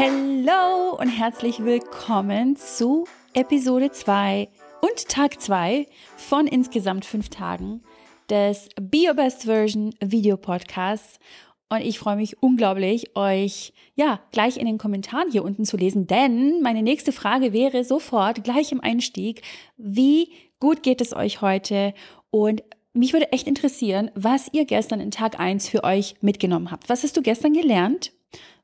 Hallo und herzlich willkommen zu Episode 2 und Tag 2 von insgesamt fünf Tagen des Be Your Best Version Video Podcasts. Und ich freue mich unglaublich, euch ja gleich in den Kommentaren hier unten zu lesen, denn meine nächste Frage wäre sofort gleich im Einstieg, wie gut geht es euch heute und mich würde echt interessieren, was ihr gestern in Tag 1 für euch mitgenommen habt. Was hast du gestern gelernt?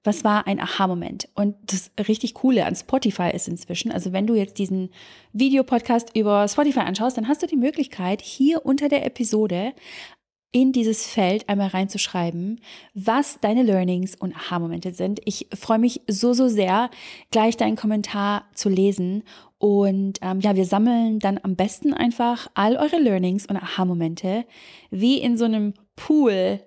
Was war ein Aha-Moment? Und das richtig Coole an Spotify ist inzwischen, also wenn du jetzt diesen Videopodcast über Spotify anschaust, dann hast du die Möglichkeit, hier unter der Episode in dieses Feld einmal reinzuschreiben, was deine Learnings und Aha-Momente sind. Ich freue mich so, so sehr, gleich deinen Kommentar zu lesen. Und ähm, ja, wir sammeln dann am besten einfach all eure Learnings und Aha-Momente wie in so einem Pool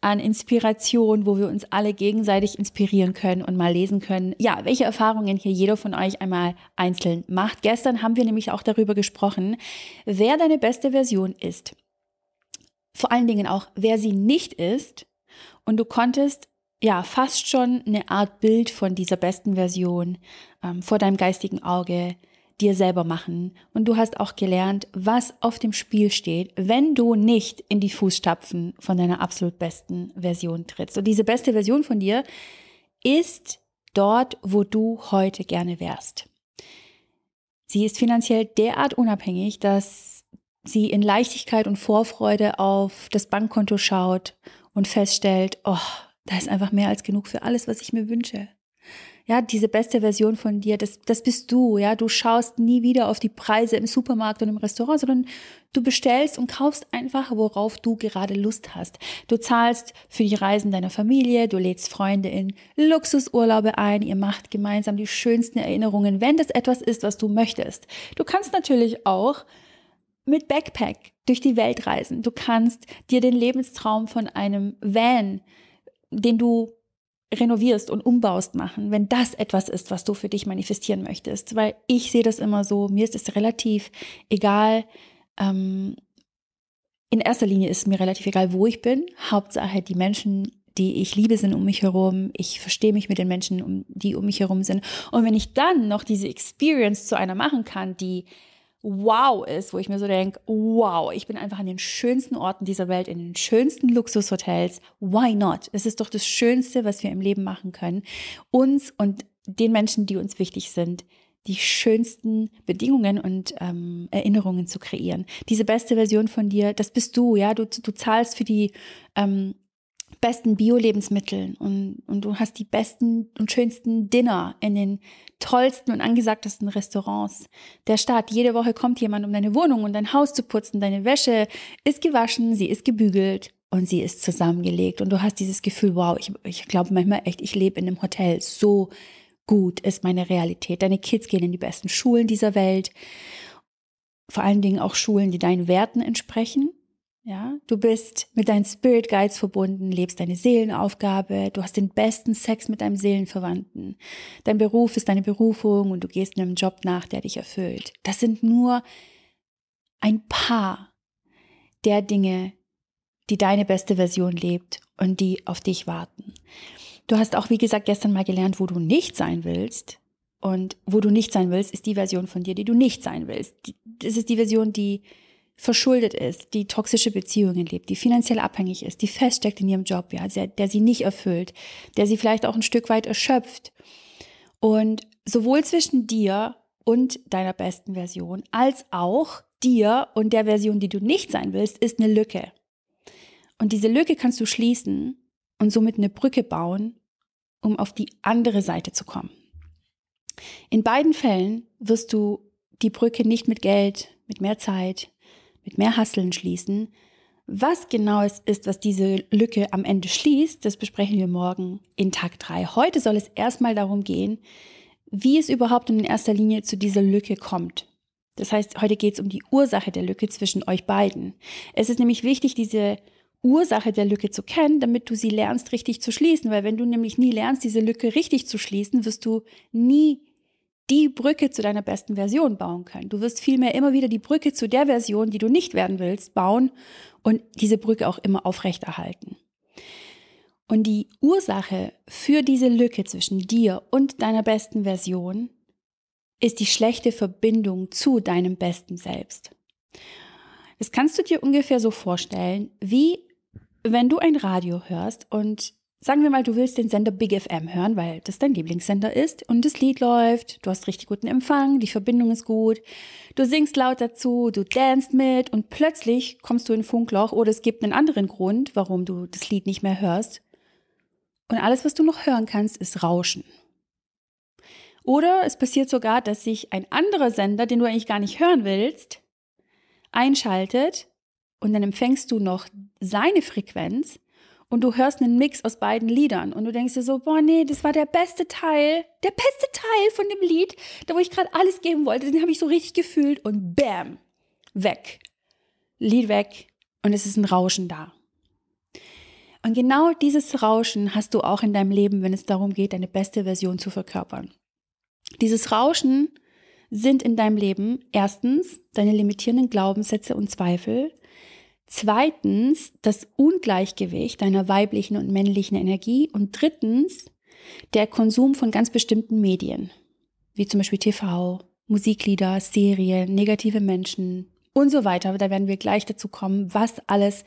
an Inspiration, wo wir uns alle gegenseitig inspirieren können und mal lesen können, ja, welche Erfahrungen hier jeder von euch einmal einzeln macht. Gestern haben wir nämlich auch darüber gesprochen, wer deine beste Version ist. Vor allen Dingen auch, wer sie nicht ist. Und du konntest ja fast schon eine Art Bild von dieser besten Version ähm, vor deinem geistigen Auge dir selber machen. Und du hast auch gelernt, was auf dem Spiel steht, wenn du nicht in die Fußstapfen von deiner absolut besten Version trittst. Und diese beste Version von dir ist dort, wo du heute gerne wärst. Sie ist finanziell derart unabhängig, dass sie in Leichtigkeit und Vorfreude auf das Bankkonto schaut und feststellt, oh, da ist einfach mehr als genug für alles, was ich mir wünsche ja, diese beste Version von dir, das, das bist du, ja. Du schaust nie wieder auf die Preise im Supermarkt und im Restaurant, sondern du bestellst und kaufst einfach, worauf du gerade Lust hast. Du zahlst für die Reisen deiner Familie, du lädst Freunde in Luxusurlaube ein, ihr macht gemeinsam die schönsten Erinnerungen, wenn das etwas ist, was du möchtest. Du kannst natürlich auch mit Backpack durch die Welt reisen. Du kannst dir den Lebenstraum von einem Van, den du renovierst und umbaust machen, wenn das etwas ist, was du für dich manifestieren möchtest. Weil ich sehe das immer so, mir ist es relativ egal. Ähm, in erster Linie ist mir relativ egal, wo ich bin. Hauptsache, die Menschen, die ich liebe, sind um mich herum. Ich verstehe mich mit den Menschen, die um mich herum sind. Und wenn ich dann noch diese Experience zu einer machen kann, die wow ist, wo ich mir so denke, wow, ich bin einfach an den schönsten Orten dieser Welt, in den schönsten Luxushotels. Why not? Es ist doch das Schönste, was wir im Leben machen können. Uns und den Menschen, die uns wichtig sind, die schönsten Bedingungen und ähm, Erinnerungen zu kreieren. Diese beste Version von dir, das bist du, ja. Du, du zahlst für die ähm, besten Bio-Lebensmitteln und, und du hast die besten und schönsten Dinner in den tollsten und angesagtesten Restaurants der Stadt. Jede Woche kommt jemand, um deine Wohnung und dein Haus zu putzen. Deine Wäsche ist gewaschen, sie ist gebügelt und sie ist zusammengelegt. Und du hast dieses Gefühl, wow, ich, ich glaube manchmal echt, ich lebe in einem Hotel. So gut ist meine Realität. Deine Kids gehen in die besten Schulen dieser Welt. Vor allen Dingen auch Schulen, die deinen Werten entsprechen. Ja, du bist mit deinen Spirit Guides verbunden, lebst deine Seelenaufgabe, du hast den besten Sex mit deinem Seelenverwandten. Dein Beruf ist deine Berufung und du gehst einem Job nach, der dich erfüllt. Das sind nur ein paar der Dinge, die deine beste Version lebt und die auf dich warten. Du hast auch, wie gesagt, gestern mal gelernt, wo du nicht sein willst. Und wo du nicht sein willst, ist die Version von dir, die du nicht sein willst. Das ist die Version, die verschuldet ist, die toxische Beziehungen lebt, die finanziell abhängig ist, die feststeckt in ihrem Job, ja, der, der sie nicht erfüllt, der sie vielleicht auch ein Stück weit erschöpft. Und sowohl zwischen dir und deiner besten Version, als auch dir und der Version, die du nicht sein willst, ist eine Lücke. Und diese Lücke kannst du schließen und somit eine Brücke bauen, um auf die andere Seite zu kommen. In beiden Fällen wirst du die Brücke nicht mit Geld, mit mehr Zeit, mit mehr Hasseln schließen. Was genau es ist, was diese Lücke am Ende schließt, das besprechen wir morgen in Tag 3. Heute soll es erstmal darum gehen, wie es überhaupt in erster Linie zu dieser Lücke kommt. Das heißt, heute geht es um die Ursache der Lücke zwischen euch beiden. Es ist nämlich wichtig, diese Ursache der Lücke zu kennen, damit du sie lernst, richtig zu schließen. Weil wenn du nämlich nie lernst, diese Lücke richtig zu schließen, wirst du nie die Brücke zu deiner besten Version bauen können. Du wirst vielmehr immer wieder die Brücke zu der Version, die du nicht werden willst, bauen und diese Brücke auch immer aufrechterhalten. Und die Ursache für diese Lücke zwischen dir und deiner besten Version ist die schlechte Verbindung zu deinem besten Selbst. Das kannst du dir ungefähr so vorstellen, wie wenn du ein Radio hörst und sagen wir mal, du willst den Sender Big FM hören, weil das dein Lieblingssender ist und das Lied läuft, du hast richtig guten Empfang, die Verbindung ist gut, du singst laut dazu, du danst mit und plötzlich kommst du in Funkloch oder es gibt einen anderen Grund, warum du das Lied nicht mehr hörst. Und alles, was du noch hören kannst, ist Rauschen. Oder es passiert sogar, dass sich ein anderer Sender, den du eigentlich gar nicht hören willst, einschaltet und dann empfängst du noch seine Frequenz und du hörst einen Mix aus beiden Liedern und du denkst dir so, boah, nee, das war der beste Teil, der beste Teil von dem Lied, da wo ich gerade alles geben wollte, den habe ich so richtig gefühlt und bam, weg. Lied weg und es ist ein Rauschen da. Und genau dieses Rauschen hast du auch in deinem Leben, wenn es darum geht, deine beste Version zu verkörpern. Dieses Rauschen sind in deinem Leben erstens deine limitierenden Glaubenssätze und Zweifel, zweitens das Ungleichgewicht deiner weiblichen und männlichen Energie und drittens der Konsum von ganz bestimmten Medien, wie zum Beispiel TV, Musiklieder, Serien, negative Menschen und so weiter. Da werden wir gleich dazu kommen, was alles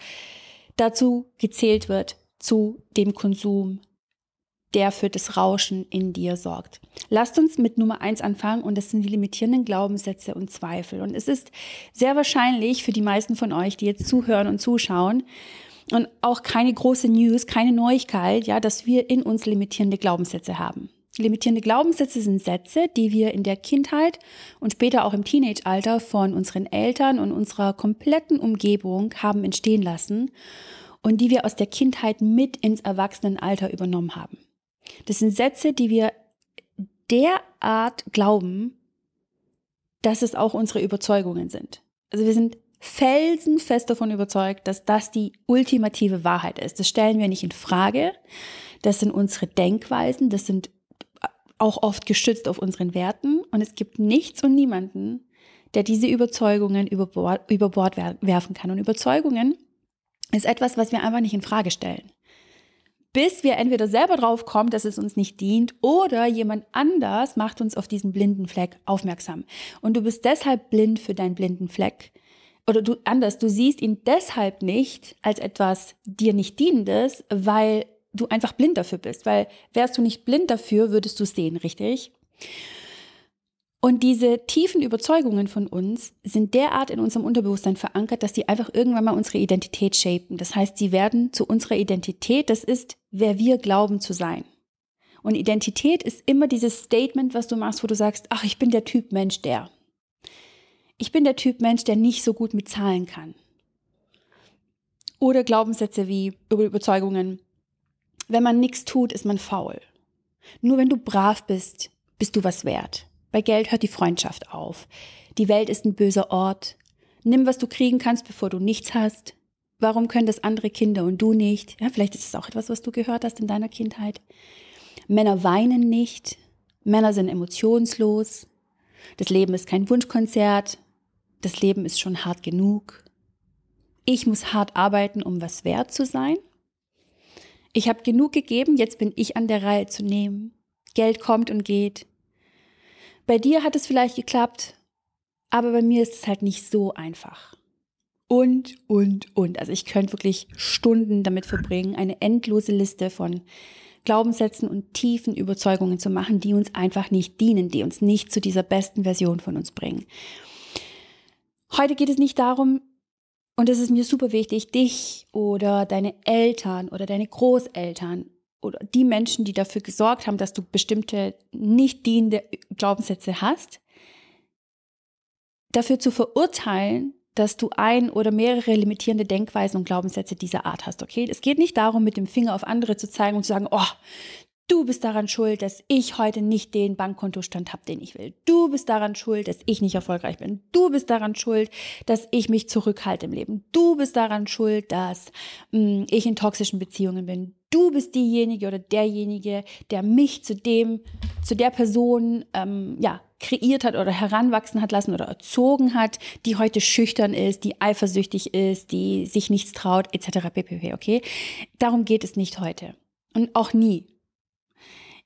dazu gezählt wird zu dem Konsum der für das Rauschen in dir sorgt. Lasst uns mit Nummer eins anfangen und das sind die limitierenden Glaubenssätze und Zweifel. Und es ist sehr wahrscheinlich für die meisten von euch, die jetzt zuhören und zuschauen, und auch keine große News, keine Neuigkeit, ja, dass wir in uns limitierende Glaubenssätze haben. Limitierende Glaubenssätze sind Sätze, die wir in der Kindheit und später auch im Teenage-Alter von unseren Eltern und unserer kompletten Umgebung haben entstehen lassen und die wir aus der Kindheit mit ins Erwachsenenalter übernommen haben. Das sind Sätze, die wir derart glauben, dass es auch unsere Überzeugungen sind. Also wir sind felsenfest davon überzeugt, dass das die ultimative Wahrheit ist. Das stellen wir nicht in Frage. Das sind unsere Denkweisen. Das sind auch oft gestützt auf unseren Werten. Und es gibt nichts und niemanden, der diese Überzeugungen über Bord, über Bord werfen kann. Und Überzeugungen ist etwas, was wir einfach nicht in Frage stellen bis wir entweder selber drauf kommen, dass es uns nicht dient, oder jemand anders macht uns auf diesen blinden Fleck aufmerksam. Und du bist deshalb blind für deinen blinden Fleck. Oder du anders, du siehst ihn deshalb nicht als etwas dir nicht dienendes, weil du einfach blind dafür bist. Weil wärst du nicht blind dafür, würdest du es sehen, richtig? Und diese tiefen Überzeugungen von uns sind derart in unserem Unterbewusstsein verankert, dass sie einfach irgendwann mal unsere Identität shapen. Das heißt, sie werden zu unserer Identität. Das ist, wer wir glauben zu sein. Und Identität ist immer dieses Statement, was du machst, wo du sagst, ach, ich bin der Typ Mensch, der. Ich bin der Typ Mensch, der nicht so gut mit Zahlen kann. Oder Glaubenssätze wie über Überzeugungen. Wenn man nichts tut, ist man faul. Nur wenn du brav bist, bist du was wert. Bei Geld hört die Freundschaft auf. Die Welt ist ein böser Ort. Nimm, was du kriegen kannst, bevor du nichts hast. Warum können das andere Kinder und du nicht? Ja, vielleicht ist es auch etwas, was du gehört hast in deiner Kindheit. Männer weinen nicht. Männer sind emotionslos. Das Leben ist kein Wunschkonzert. Das Leben ist schon hart genug. Ich muss hart arbeiten, um was wert zu sein. Ich habe genug gegeben, jetzt bin ich an der Reihe zu nehmen. Geld kommt und geht. Bei dir hat es vielleicht geklappt, aber bei mir ist es halt nicht so einfach. Und, und, und. Also ich könnte wirklich Stunden damit verbringen, eine endlose Liste von Glaubenssätzen und tiefen Überzeugungen zu machen, die uns einfach nicht dienen, die uns nicht zu dieser besten Version von uns bringen. Heute geht es nicht darum, und es ist mir super wichtig, dich oder deine Eltern oder deine Großeltern oder die Menschen, die dafür gesorgt haben, dass du bestimmte nicht dienende Glaubenssätze hast, dafür zu verurteilen, dass du ein oder mehrere limitierende Denkweisen und Glaubenssätze dieser Art hast, okay? Es geht nicht darum, mit dem Finger auf andere zu zeigen und zu sagen, oh, du bist daran schuld, dass ich heute nicht den Bankkontostand habe, den ich will. Du bist daran schuld, dass ich nicht erfolgreich bin. Du bist daran schuld, dass ich mich zurückhalte im Leben. Du bist daran schuld, dass mh, mm, ich in toxischen Beziehungen bin du bist diejenige oder derjenige, der mich zu dem, zu der Person, ähm, ja, kreiert hat oder heranwachsen hat lassen oder erzogen hat, die heute schüchtern ist, die eifersüchtig ist, die sich nichts traut, etc. pp. Okay? Darum geht es nicht heute. Und auch nie.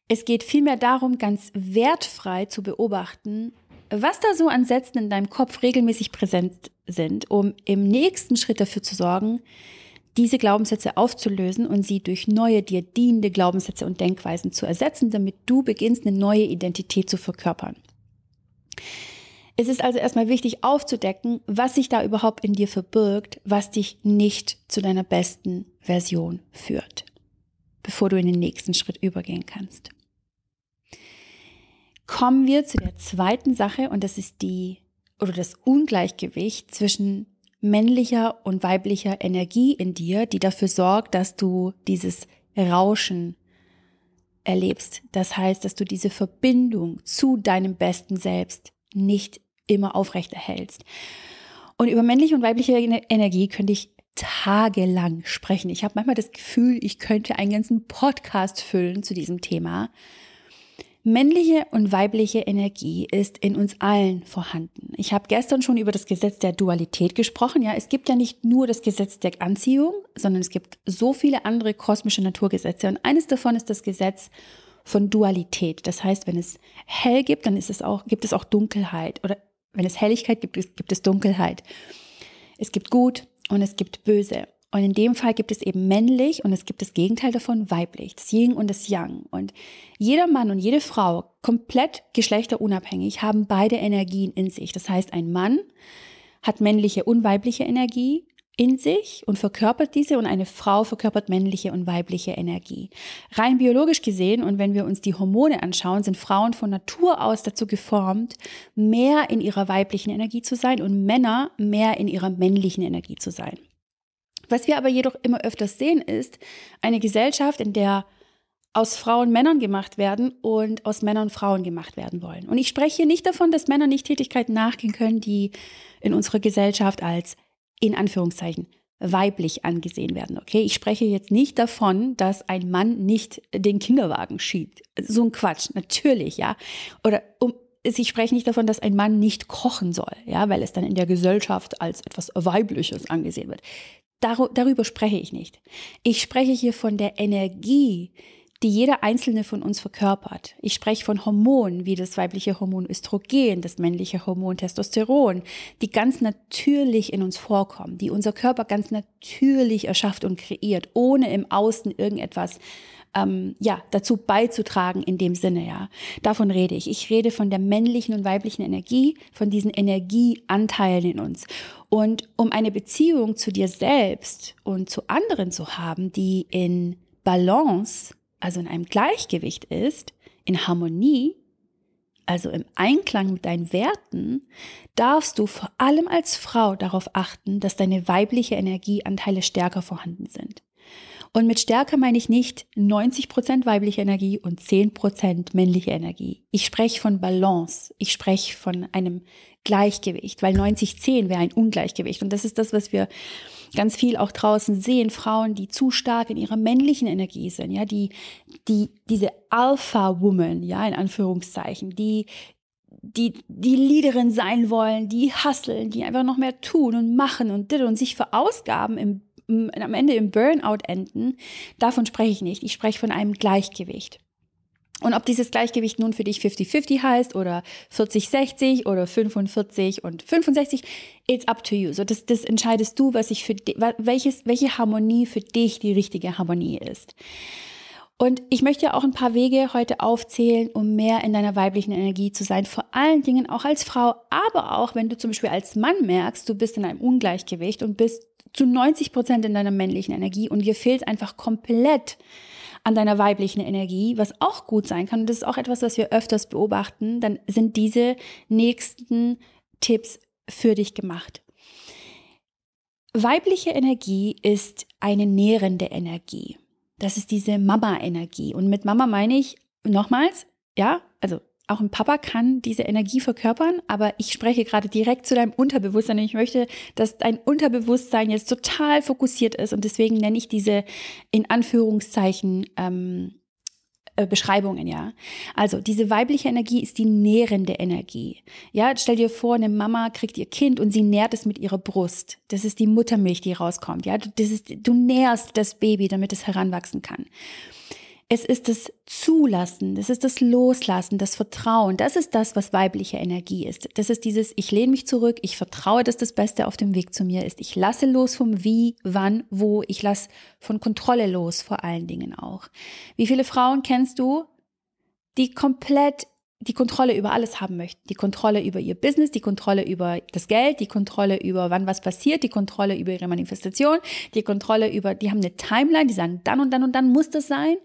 Es geht vielmehr darum, ganz wertfrei zu beobachten, was da so an Sätzen in deinem Kopf regelmäßig präsent sind, um im nächsten Schritt dafür zu sorgen, diese Glaubenssätze aufzulösen und sie durch neue, dir dienende Glaubenssätze und Denkweisen zu ersetzen, damit du beginnst, eine neue Identität zu verkörpern. Es ist also erstmal wichtig aufzudecken, was sich da überhaupt in dir verbirgt, was dich nicht zu deiner besten Version führt, bevor du in den nächsten Schritt übergehen kannst. Kommen wir zu der zweiten Sache und das ist die oder das Ungleichgewicht zwischen männlicher und weiblicher Energie in dir, die dafür sorgt, dass du dieses Rauschen erlebst. Das heißt, dass du diese Verbindung zu deinem besten Selbst nicht immer aufrechterhältst. Und über männliche und weibliche Energie könnte ich tagelang sprechen. Ich habe manchmal das Gefühl, ich könnte einen ganzen Podcast füllen zu diesem Thema. Männliche und weibliche Energie ist in uns allen vorhanden. Ich habe gestern schon über das Gesetz der Dualität gesprochen. Ja, es gibt ja nicht nur das Gesetz der Anziehung, sondern es gibt so viele andere kosmische Naturgesetze. Und eines davon ist das Gesetz von Dualität. Das heißt, wenn es hell gibt, dann ist es auch, gibt es auch Dunkelheit. Oder wenn es Helligkeit gibt, gibt es Dunkelheit. Es gibt Gut und es gibt Böse. Und in dem Fall gibt es eben männlich und es gibt das Gegenteil davon weiblich, das Yin und das Yang. Und jeder Mann und jede Frau, komplett geschlechterunabhängig, haben beide Energien in sich. Das heißt, ein Mann hat männliche und weibliche Energie in sich und verkörpert diese und eine Frau verkörpert männliche und weibliche Energie. Rein biologisch gesehen und wenn wir uns die Hormone anschauen, sind Frauen von Natur aus dazu geformt, mehr in ihrer weiblichen Energie zu sein und Männer mehr in ihrer männlichen Energie zu sein. Was wir aber jedoch immer öfters sehen, ist eine Gesellschaft, in der aus Frauen Männern gemacht werden und aus Männern Frauen gemacht werden wollen. Und ich spreche hier nicht davon, dass Männer nicht Tätigkeiten nachgehen können, die in unserer Gesellschaft als in Anführungszeichen weiblich angesehen werden. Okay, ich spreche jetzt nicht davon, dass ein Mann nicht den Kinderwagen schiebt. So ein Quatsch, natürlich, ja. Oder um, ich spreche nicht davon, dass ein Mann nicht kochen soll, ja, weil es dann in der Gesellschaft als etwas Weibliches angesehen wird. Dar darüber spreche ich nicht. Ich spreche hier von der Energie, die jeder einzelne von uns verkörpert. Ich spreche von Hormonen, wie das weibliche Hormon Östrogen, das männliche Hormon Testosteron, die ganz natürlich in uns vorkommen, die unser Körper ganz natürlich erschafft und kreiert, ohne im Außen irgendetwas ähm, ja, dazu beizutragen in dem Sinne, ja. Davon rede ich. Ich rede von der männlichen und weiblichen Energie, von diesen Energieanteilen in uns. Und um eine Beziehung zu dir selbst und zu anderen zu haben, die in Balance, also in einem Gleichgewicht ist, in Harmonie, also im Einklang mit deinen Werten, darfst du vor allem als Frau darauf achten, dass deine weibliche Energieanteile stärker vorhanden sind. Und mit Stärke meine ich nicht 90% weibliche Energie und 10% männliche Energie. Ich spreche von Balance. Ich spreche von einem Gleichgewicht, weil 90-10 wäre ein Ungleichgewicht. Und das ist das, was wir ganz viel auch draußen sehen. Frauen, die zu stark in ihrer männlichen Energie sind, ja, die, die, diese Alpha-Woman, ja, in Anführungszeichen, die, die, die Leaderin sein wollen, die hustlen, die einfach noch mehr tun und machen und und sich verausgaben im am Ende im Burnout enden, davon spreche ich nicht. Ich spreche von einem Gleichgewicht. Und ob dieses Gleichgewicht nun für dich 50-50 heißt oder 40-60 oder 45 und 65, it's up to you. So, das, das entscheidest du, was ich für welches, welche Harmonie für dich die richtige Harmonie ist. Und ich möchte ja auch ein paar Wege heute aufzählen, um mehr in deiner weiblichen Energie zu sein. Vor allen Dingen auch als Frau, aber auch wenn du zum Beispiel als Mann merkst, du bist in einem Ungleichgewicht und bist zu 90 Prozent in deiner männlichen Energie und dir fehlt einfach komplett an deiner weiblichen Energie, was auch gut sein kann. Und das ist auch etwas, was wir öfters beobachten. Dann sind diese nächsten Tipps für dich gemacht. Weibliche Energie ist eine nährende Energie. Das ist diese Mama-Energie. Und mit Mama meine ich nochmals, ja, also auch ein Papa kann diese Energie verkörpern, aber ich spreche gerade direkt zu deinem Unterbewusstsein. Ich möchte, dass dein Unterbewusstsein jetzt total fokussiert ist und deswegen nenne ich diese in Anführungszeichen ähm, äh, Beschreibungen, ja. Also diese weibliche Energie ist die nährende Energie. Ja, stell dir vor, eine Mama kriegt ihr Kind und sie nährt es mit ihrer Brust. Das ist die Muttermilch, die rauskommt. Ja, das ist, du nährst das Baby, damit es heranwachsen kann. Es ist das Zulassen, das ist das Loslassen, das Vertrauen. Das ist das, was weibliche Energie ist. Das ist dieses, ich lehne mich zurück, ich vertraue, dass das Beste auf dem Weg zu mir ist. Ich lasse los vom Wie, wann, wo. Ich lasse von Kontrolle los, vor allen Dingen auch. Wie viele Frauen kennst du, die komplett die Kontrolle über alles haben möchten. Die Kontrolle über ihr Business, die Kontrolle über das Geld, die Kontrolle über wann was passiert, die Kontrolle über ihre Manifestation, die Kontrolle über, die haben eine Timeline, die sagen, dann und dann und dann muss das sein.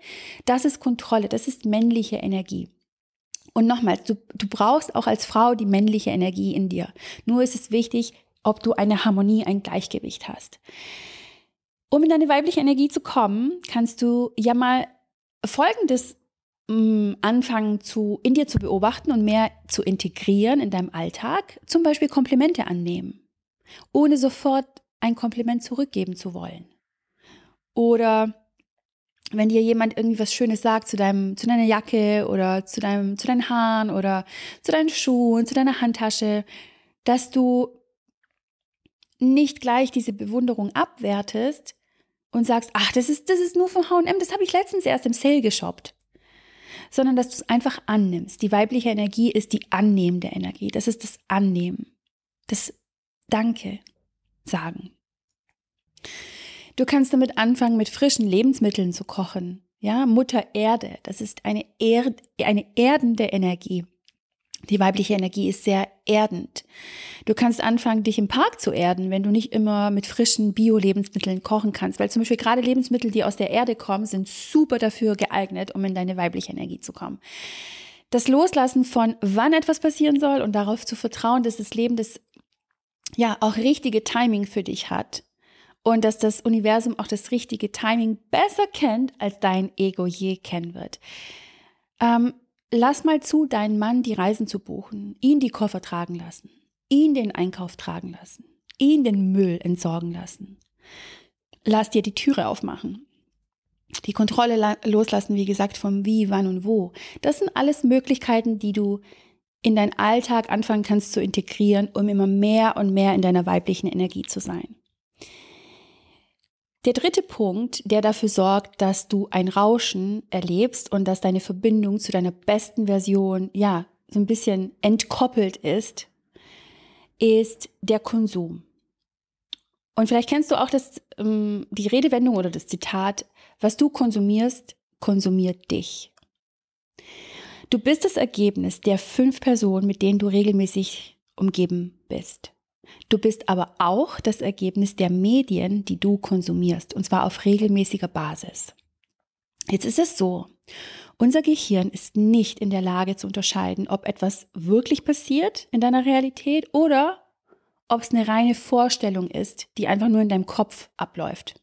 Das ist Kontrolle, das ist männliche Energie. Und nochmals, du, du brauchst auch als Frau die männliche Energie in dir. Nur ist es wichtig, ob du eine Harmonie, ein Gleichgewicht hast. Um in deine weibliche Energie zu kommen, kannst du ja mal Folgendes anfangen zu, in dir zu beobachten und mehr zu integrieren in deinem Alltag, zum Beispiel Komplimente annehmen, ohne sofort ein Kompliment zurückgeben zu wollen. Oder wenn dir jemand irgendwie was Schönes sagt zu deinem, zu deiner Jacke oder zu deinem, zu deinen Haaren oder zu deinen Schuhen, zu deiner Handtasche, dass du nicht gleich diese Bewunderung abwertest und sagst, ach, das ist, das ist nur vom H&M, das habe ich letztens erst im Sale geshoppt sondern dass du es einfach annimmst. Die weibliche Energie ist die annehmende Energie. Das ist das Annehmen. Das Danke sagen. Du kannst damit anfangen, mit frischen Lebensmitteln zu kochen. Ja, Mutter Erde, das ist eine, Erd, eine erdende Energie. Die weibliche Energie ist sehr erdend. Du kannst anfangen, dich im Park zu erden, wenn du nicht immer mit frischen Bio-Lebensmitteln kochen kannst. Weil zum Beispiel gerade Lebensmittel, die aus der Erde kommen, sind super dafür geeignet, um in deine weibliche Energie zu kommen. Das Loslassen von wann etwas passieren soll und darauf zu vertrauen, dass das Leben das ja auch richtige Timing für dich hat. Und dass das Universum auch das richtige Timing besser kennt, als dein Ego je kennen wird. Ähm, Lass mal zu, deinen Mann die Reisen zu buchen, ihn die Koffer tragen lassen, ihn den Einkauf tragen lassen, ihn den Müll entsorgen lassen. Lass dir die Türe aufmachen. Die Kontrolle loslassen, wie gesagt, vom Wie, wann und wo. Das sind alles Möglichkeiten, die du in deinen Alltag anfangen kannst zu integrieren, um immer mehr und mehr in deiner weiblichen Energie zu sein. Der dritte Punkt, der dafür sorgt, dass du ein Rauschen erlebst und dass deine Verbindung zu deiner besten Version, ja, so ein bisschen entkoppelt ist, ist der Konsum. Und vielleicht kennst du auch das, ähm, die Redewendung oder das Zitat, was du konsumierst, konsumiert dich. Du bist das Ergebnis der fünf Personen, mit denen du regelmäßig umgeben bist. Du bist aber auch das Ergebnis der Medien, die du konsumierst, und zwar auf regelmäßiger Basis. Jetzt ist es so, unser Gehirn ist nicht in der Lage zu unterscheiden, ob etwas wirklich passiert in deiner Realität oder ob es eine reine Vorstellung ist, die einfach nur in deinem Kopf abläuft.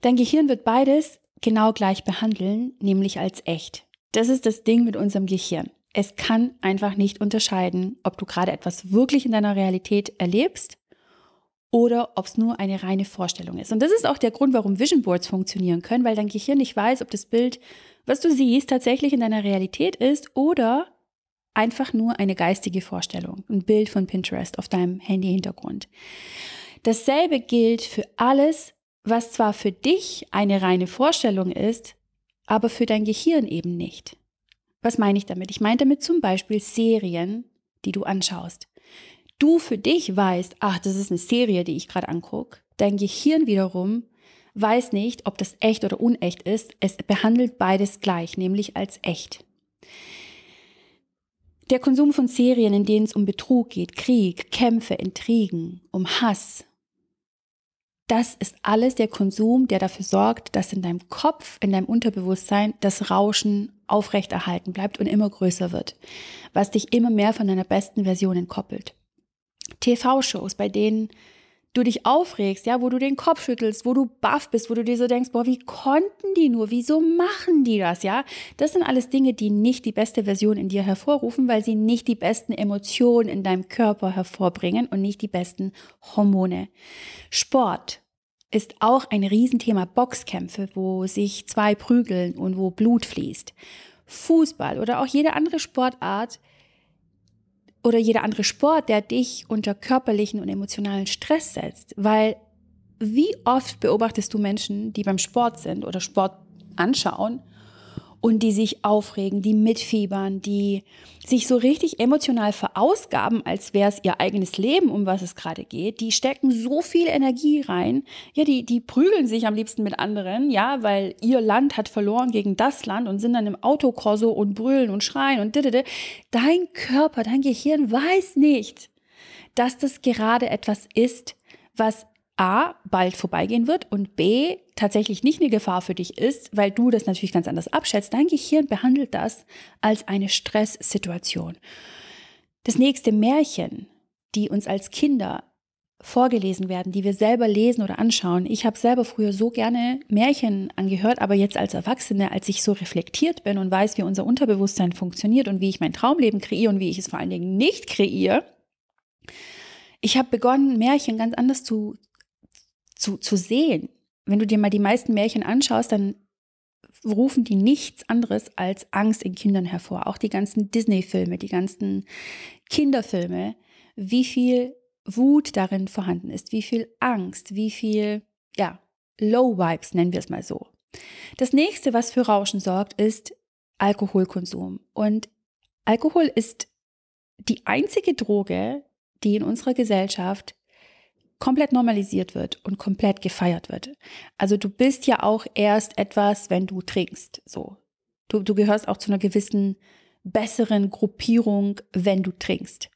Dein Gehirn wird beides genau gleich behandeln, nämlich als echt. Das ist das Ding mit unserem Gehirn. Es kann einfach nicht unterscheiden, ob du gerade etwas wirklich in deiner Realität erlebst oder ob es nur eine reine Vorstellung ist. Und das ist auch der Grund, warum Vision Boards funktionieren können, weil dein Gehirn nicht weiß, ob das Bild, was du siehst, tatsächlich in deiner Realität ist oder einfach nur eine geistige Vorstellung, ein Bild von Pinterest auf deinem Handy-Hintergrund. Dasselbe gilt für alles, was zwar für dich eine reine Vorstellung ist, aber für dein Gehirn eben nicht. Was meine ich damit? Ich meine damit zum Beispiel Serien, die du anschaust. Du für dich weißt, ach, das ist eine Serie, die ich gerade angucke. Dein Gehirn wiederum weiß nicht, ob das echt oder unecht ist. Es behandelt beides gleich, nämlich als echt. Der Konsum von Serien, in denen es um Betrug geht, Krieg, Kämpfe, Intrigen, um Hass, das ist alles der Konsum, der dafür sorgt, dass in deinem Kopf, in deinem Unterbewusstsein das Rauschen aufrechterhalten bleibt und immer größer wird, was dich immer mehr von deiner besten Version entkoppelt. TV-Shows, bei denen du dich aufregst, ja, wo du den Kopf schüttelst, wo du baff bist, wo du dir so denkst, boah, wie konnten die nur, wieso machen die das, ja? Das sind alles Dinge, die nicht die beste Version in dir hervorrufen, weil sie nicht die besten Emotionen in deinem Körper hervorbringen und nicht die besten Hormone. Sport, ist auch ein Riesenthema Boxkämpfe, wo sich zwei prügeln und wo Blut fließt. Fußball oder auch jede andere Sportart oder jeder andere Sport, der dich unter körperlichen und emotionalen Stress setzt. Weil wie oft beobachtest du Menschen, die beim Sport sind oder Sport anschauen und die sich aufregen, die mitfiebern, die sich so richtig emotional verausgaben, als wäre es ihr eigenes Leben, um was es gerade geht. Die stecken so viel Energie rein. Ja, die, die prügeln sich am liebsten mit anderen, ja, weil ihr Land hat verloren gegen das Land und sind dann im Autokorso und brüllen und schreien und didede. Dein Körper, dein Gehirn weiß nicht, dass das gerade etwas ist, was A, bald vorbeigehen wird und B, tatsächlich nicht eine Gefahr für dich ist, weil du das natürlich ganz anders abschätzt. Dein Gehirn behandelt das als eine Stresssituation. Das nächste Märchen, die uns als Kinder vorgelesen werden, die wir selber lesen oder anschauen. Ich habe selber früher so gerne Märchen angehört, aber jetzt als Erwachsene, als ich so reflektiert bin und weiß, wie unser Unterbewusstsein funktioniert und wie ich mein Traumleben kreiere und wie ich es vor allen Dingen nicht kreiere, ich habe begonnen, Märchen ganz anders zu, zu, zu sehen. Wenn du dir mal die meisten Märchen anschaust, dann rufen die nichts anderes als Angst in Kindern hervor. Auch die ganzen Disney-Filme, die ganzen Kinderfilme, wie viel Wut darin vorhanden ist, wie viel Angst, wie viel, ja, Low Vibes nennen wir es mal so. Das nächste, was für Rauschen sorgt, ist Alkoholkonsum. Und Alkohol ist die einzige Droge, die in unserer Gesellschaft komplett normalisiert wird und komplett gefeiert wird. Also du bist ja auch erst etwas, wenn du trinkst. So. Du, du gehörst auch zu einer gewissen besseren Gruppierung, wenn du trinkst.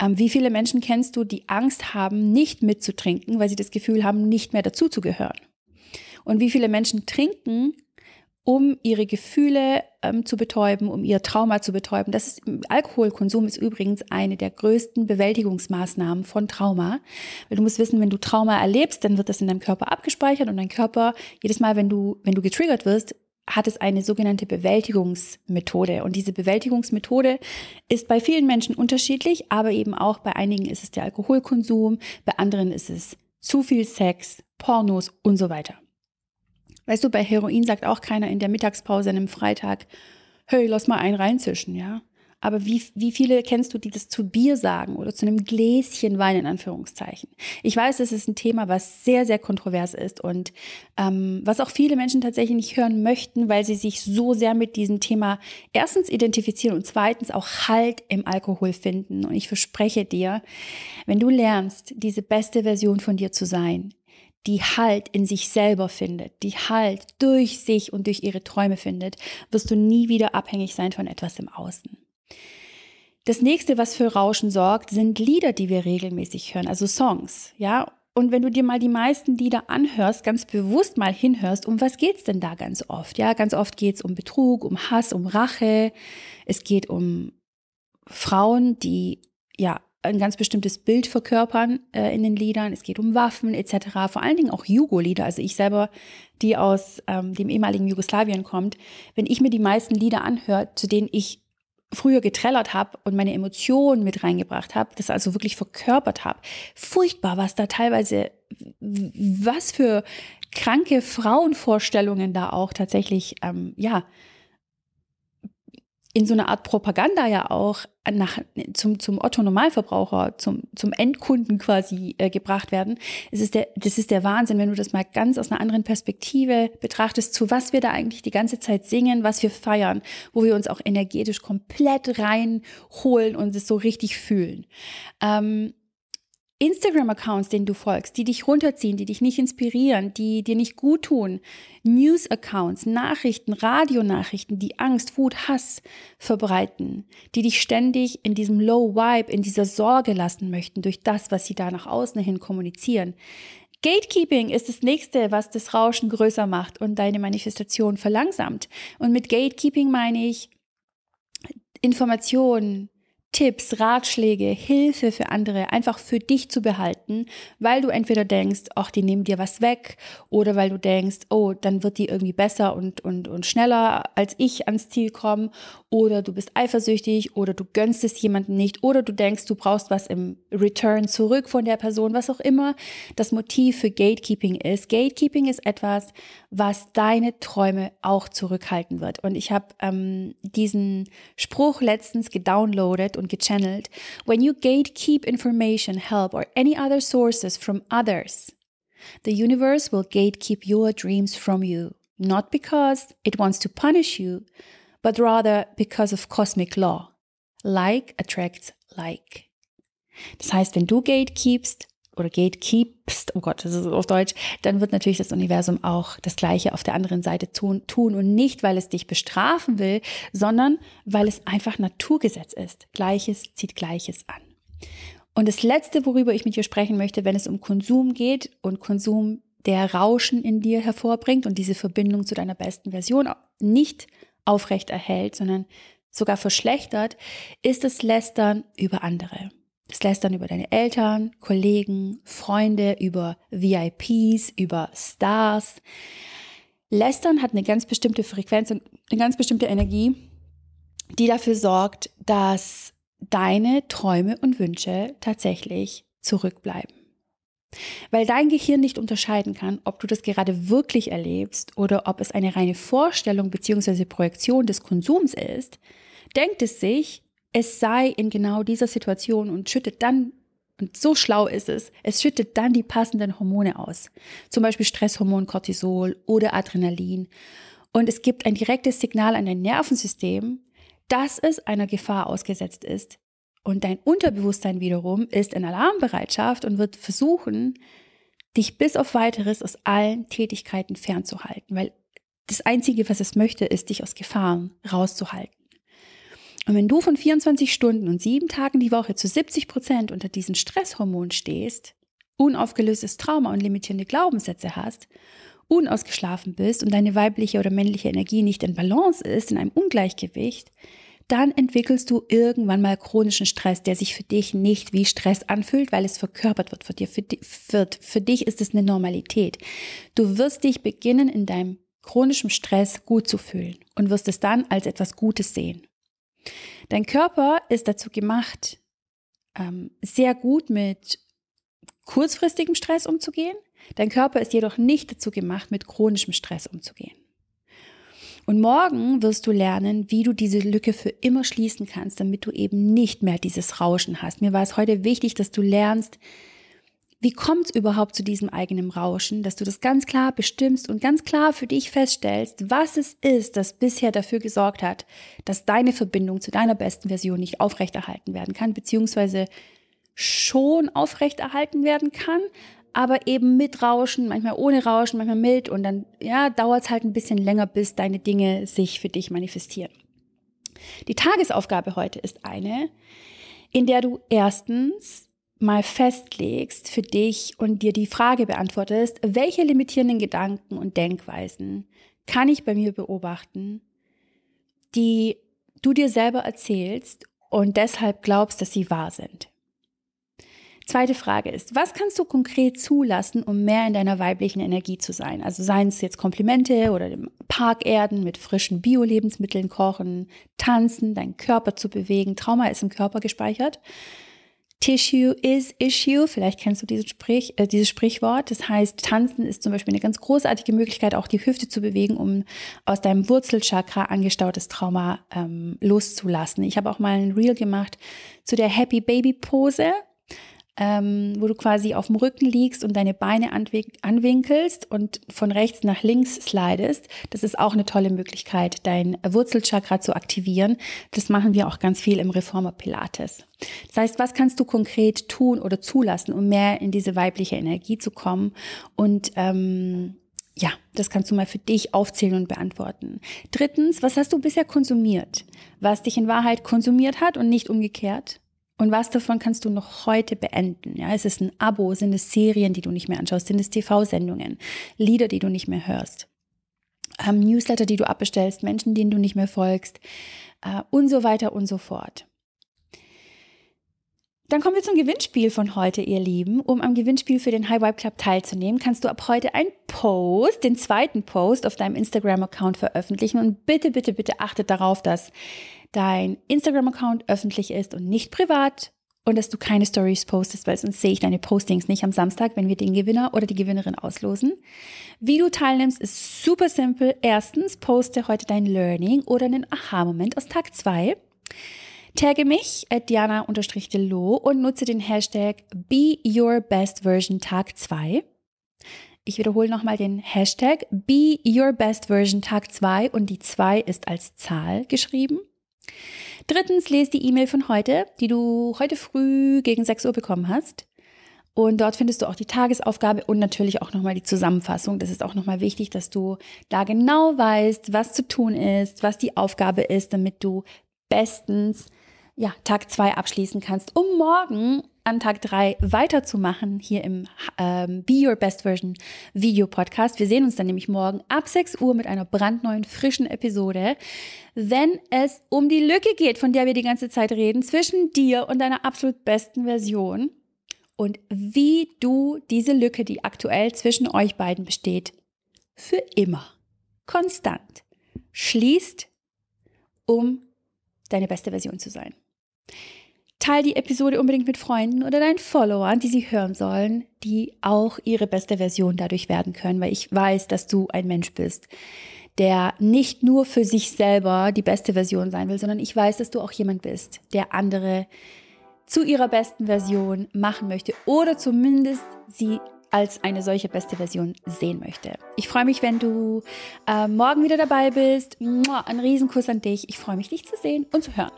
Ähm, wie viele Menschen kennst du, die Angst haben, nicht mitzutrinken, weil sie das Gefühl haben, nicht mehr dazuzugehören? Und wie viele Menschen trinken, um ihre Gefühle ähm, zu betäuben, um ihr Trauma zu betäuben. Das ist, Alkoholkonsum ist übrigens eine der größten Bewältigungsmaßnahmen von Trauma. Weil du musst wissen, wenn du Trauma erlebst, dann wird das in deinem Körper abgespeichert und dein Körper, jedes Mal, wenn du, wenn du getriggert wirst, hat es eine sogenannte Bewältigungsmethode. Und diese Bewältigungsmethode ist bei vielen Menschen unterschiedlich, aber eben auch bei einigen ist es der Alkoholkonsum, bei anderen ist es zu viel Sex, Pornos und so weiter. Weißt du, bei Heroin sagt auch keiner in der Mittagspause an einem Freitag, hey, lass mal einen reinzischen, ja. Aber wie, wie viele kennst du, die das zu Bier sagen oder zu einem Gläschen Wein in Anführungszeichen? Ich weiß, das ist ein Thema, was sehr, sehr kontrovers ist und ähm, was auch viele Menschen tatsächlich nicht hören möchten, weil sie sich so sehr mit diesem Thema erstens identifizieren und zweitens auch Halt im Alkohol finden. Und ich verspreche dir, wenn du lernst, diese beste Version von dir zu sein, die Halt in sich selber findet, die Halt durch sich und durch ihre Träume findet, wirst du nie wieder abhängig sein von etwas im Außen. Das nächste, was für Rauschen sorgt, sind Lieder, die wir regelmäßig hören, also Songs, ja. Und wenn du dir mal die meisten Lieder anhörst, ganz bewusst mal hinhörst, um was geht's denn da ganz oft? Ja, ganz oft geht's um Betrug, um Hass, um Rache. Es geht um Frauen, die ja ein ganz bestimmtes Bild verkörpern äh, in den Liedern. Es geht um Waffen etc. Vor allen Dingen auch Jugo-Lieder. Also ich selber, die aus ähm, dem ehemaligen Jugoslawien kommt, wenn ich mir die meisten Lieder anhöre, zu denen ich früher getrellert habe und meine Emotionen mit reingebracht habe, das also wirklich verkörpert habe. Furchtbar, was da teilweise, was für kranke Frauenvorstellungen da auch tatsächlich, ähm, ja, in so eine Art Propaganda ja auch nach, zum, zum Otto-Normalverbraucher, zum, zum Endkunden quasi äh, gebracht werden. Es ist der, das ist der Wahnsinn, wenn du das mal ganz aus einer anderen Perspektive betrachtest, zu was wir da eigentlich die ganze Zeit singen, was wir feiern, wo wir uns auch energetisch komplett reinholen und es so richtig fühlen. Ähm, Instagram-Accounts, denen du folgst, die dich runterziehen, die dich nicht inspirieren, die dir nicht gut tun, News-Accounts, Nachrichten, Radionachrichten, die Angst, Wut, Hass verbreiten, die dich ständig in diesem Low Vibe, in dieser Sorge lassen möchten durch das, was sie da nach außen hin kommunizieren. Gatekeeping ist das nächste, was das Rauschen größer macht und deine Manifestation verlangsamt. Und mit Gatekeeping meine ich Informationen, Tipps, Ratschläge, Hilfe für andere einfach für dich zu behalten, weil du entweder denkst, ach, die nehmen dir was weg oder weil du denkst, oh, dann wird die irgendwie besser und, und, und schneller als ich ans Ziel kommen oder du bist eifersüchtig oder du gönnst es jemandem nicht oder du denkst, du brauchst was im Return zurück von der Person, was auch immer das Motiv für Gatekeeping ist. Gatekeeping ist etwas, was deine Träume auch zurückhalten wird. Und ich habe ähm, diesen Spruch letztens gedownloadet und gechannelt. When you gatekeep information, help or any other sources from others, the universe will gatekeep your dreams from you. Not because it wants to punish you, but rather because of cosmic law. Like attracts like. Das heißt, wenn du gatekeepst, oder gatekeepst, oh Gott, das ist auf Deutsch, dann wird natürlich das Universum auch das Gleiche auf der anderen Seite tun, tun und nicht, weil es dich bestrafen will, sondern weil es einfach Naturgesetz ist. Gleiches zieht Gleiches an. Und das Letzte, worüber ich mit dir sprechen möchte, wenn es um Konsum geht und Konsum der Rauschen in dir hervorbringt und diese Verbindung zu deiner besten Version nicht aufrecht erhält, sondern sogar verschlechtert, ist das Lästern über andere. Das Lästern über deine Eltern, Kollegen, Freunde, über VIPs, über Stars. Lästern hat eine ganz bestimmte Frequenz und eine ganz bestimmte Energie, die dafür sorgt, dass deine Träume und Wünsche tatsächlich zurückbleiben. Weil dein Gehirn nicht unterscheiden kann, ob du das gerade wirklich erlebst oder ob es eine reine Vorstellung bzw. Projektion des Konsums ist, denkt es sich, es sei in genau dieser Situation und schüttet dann, und so schlau ist es, es schüttet dann die passenden Hormone aus. Zum Beispiel Stresshormon Cortisol oder Adrenalin. Und es gibt ein direktes Signal an dein Nervensystem, dass es einer Gefahr ausgesetzt ist. Und dein Unterbewusstsein wiederum ist in Alarmbereitschaft und wird versuchen, dich bis auf weiteres aus allen Tätigkeiten fernzuhalten, weil das Einzige, was es möchte, ist, dich aus Gefahren rauszuhalten. Und wenn du von 24 Stunden und sieben Tagen die Woche zu 70 Prozent unter diesen Stresshormonen stehst, unaufgelöstes Trauma und limitierende Glaubenssätze hast, unausgeschlafen bist und deine weibliche oder männliche Energie nicht in Balance ist, in einem Ungleichgewicht, dann entwickelst du irgendwann mal chronischen Stress, der sich für dich nicht wie Stress anfühlt, weil es verkörpert wird für dir. Für, wird. für dich ist es eine Normalität. Du wirst dich beginnen, in deinem chronischen Stress gut zu fühlen und wirst es dann als etwas Gutes sehen. Dein Körper ist dazu gemacht, ähm, sehr gut mit kurzfristigem Stress umzugehen. Dein Körper ist jedoch nicht dazu gemacht, mit chronischem Stress umzugehen. Und morgen wirst du lernen, wie du diese Lücke für immer schließen kannst, damit du eben nicht mehr dieses Rauschen hast. Mir war es heute wichtig, dass du lernst, wie kommt es überhaupt zu diesem eigenen Rauschen, dass du das ganz klar bestimmst und ganz klar für dich feststellst, was es ist, das bisher dafür gesorgt hat, dass deine Verbindung zu deiner besten Version nicht aufrechterhalten werden kann, beziehungsweise schon aufrechterhalten werden kann, aber eben mit Rauschen, manchmal ohne Rauschen, manchmal mit und dann ja, dauert es halt ein bisschen länger, bis deine Dinge sich für dich manifestieren. Die Tagesaufgabe heute ist eine, in der du erstens mal festlegst für dich und dir die Frage beantwortest, welche limitierenden Gedanken und Denkweisen kann ich bei mir beobachten, die du dir selber erzählst und deshalb glaubst, dass sie wahr sind. Zweite Frage ist, was kannst du konkret zulassen, um mehr in deiner weiblichen Energie zu sein? Also seien es jetzt Komplimente oder dem Park erden, mit frischen Bio-Lebensmitteln kochen, tanzen, deinen Körper zu bewegen. Trauma ist im Körper gespeichert. Tissue is Issue. Vielleicht kennst du dieses, Sprich, äh, dieses Sprichwort. Das heißt, tanzen ist zum Beispiel eine ganz großartige Möglichkeit, auch die Hüfte zu bewegen, um aus deinem Wurzelchakra angestautes Trauma ähm, loszulassen. Ich habe auch mal ein Reel gemacht zu der Happy Baby Pose ähm, wo du quasi auf dem Rücken liegst und deine Beine anwinkelst und von rechts nach links slidest. Das ist auch eine tolle Möglichkeit, dein Wurzelchakra zu aktivieren. Das machen wir auch ganz viel im Reformer Pilates. Das heißt, was kannst du konkret tun oder zulassen, um mehr in diese weibliche Energie zu kommen? Und ähm, ja, das kannst du mal für dich aufzählen und beantworten. Drittens, was hast du bisher konsumiert? Was dich in Wahrheit konsumiert hat und nicht umgekehrt? Und was davon kannst du noch heute beenden? Ja, ist es ein Abo? Sind es Serien, die du nicht mehr anschaust? Sind es TV-Sendungen? Lieder, die du nicht mehr hörst? Ähm, Newsletter, die du abbestellst? Menschen, denen du nicht mehr folgst? Äh, und so weiter und so fort. Dann kommen wir zum Gewinnspiel von heute, ihr Lieben. Um am Gewinnspiel für den High Vibe Club teilzunehmen, kannst du ab heute einen Post, den zweiten Post auf deinem Instagram-Account veröffentlichen. Und bitte, bitte, bitte achtet darauf, dass dein Instagram-Account öffentlich ist und nicht privat und dass du keine Stories postest, weil sonst sehe ich deine Postings nicht am Samstag, wenn wir den Gewinner oder die Gewinnerin auslosen. Wie du teilnimmst, ist super simpel. Erstens, poste heute dein Learning oder einen Aha-Moment aus Tag 2. Tagge mich at diana-delo und nutze den Hashtag Be Your Best Version Tag 2. Ich wiederhole nochmal den Hashtag Be Your Best Version Tag 2 und die 2 ist als Zahl geschrieben. Drittens, lese die E-Mail von heute, die du heute früh gegen 6 Uhr bekommen hast. Und dort findest du auch die Tagesaufgabe und natürlich auch nochmal die Zusammenfassung. Das ist auch nochmal wichtig, dass du da genau weißt, was zu tun ist, was die Aufgabe ist, damit du bestens ja, Tag 2 abschließen kannst, um morgen an Tag 3 weiterzumachen hier im ähm, Be Your Best Version Video Podcast. Wir sehen uns dann nämlich morgen ab 6 Uhr mit einer brandneuen, frischen Episode, wenn es um die Lücke geht, von der wir die ganze Zeit reden, zwischen dir und deiner absolut besten Version und wie du diese Lücke, die aktuell zwischen euch beiden besteht, für immer, konstant schließt, um deine beste Version zu sein. Teil die Episode unbedingt mit Freunden oder deinen Followern, die sie hören sollen, die auch ihre beste Version dadurch werden können, weil ich weiß, dass du ein Mensch bist, der nicht nur für sich selber die beste Version sein will, sondern ich weiß, dass du auch jemand bist, der andere zu ihrer besten Version machen möchte oder zumindest sie als eine solche beste Version sehen möchte. Ich freue mich, wenn du äh, morgen wieder dabei bist. Ein Riesenkuss an dich. Ich freue mich, dich zu sehen und zu hören.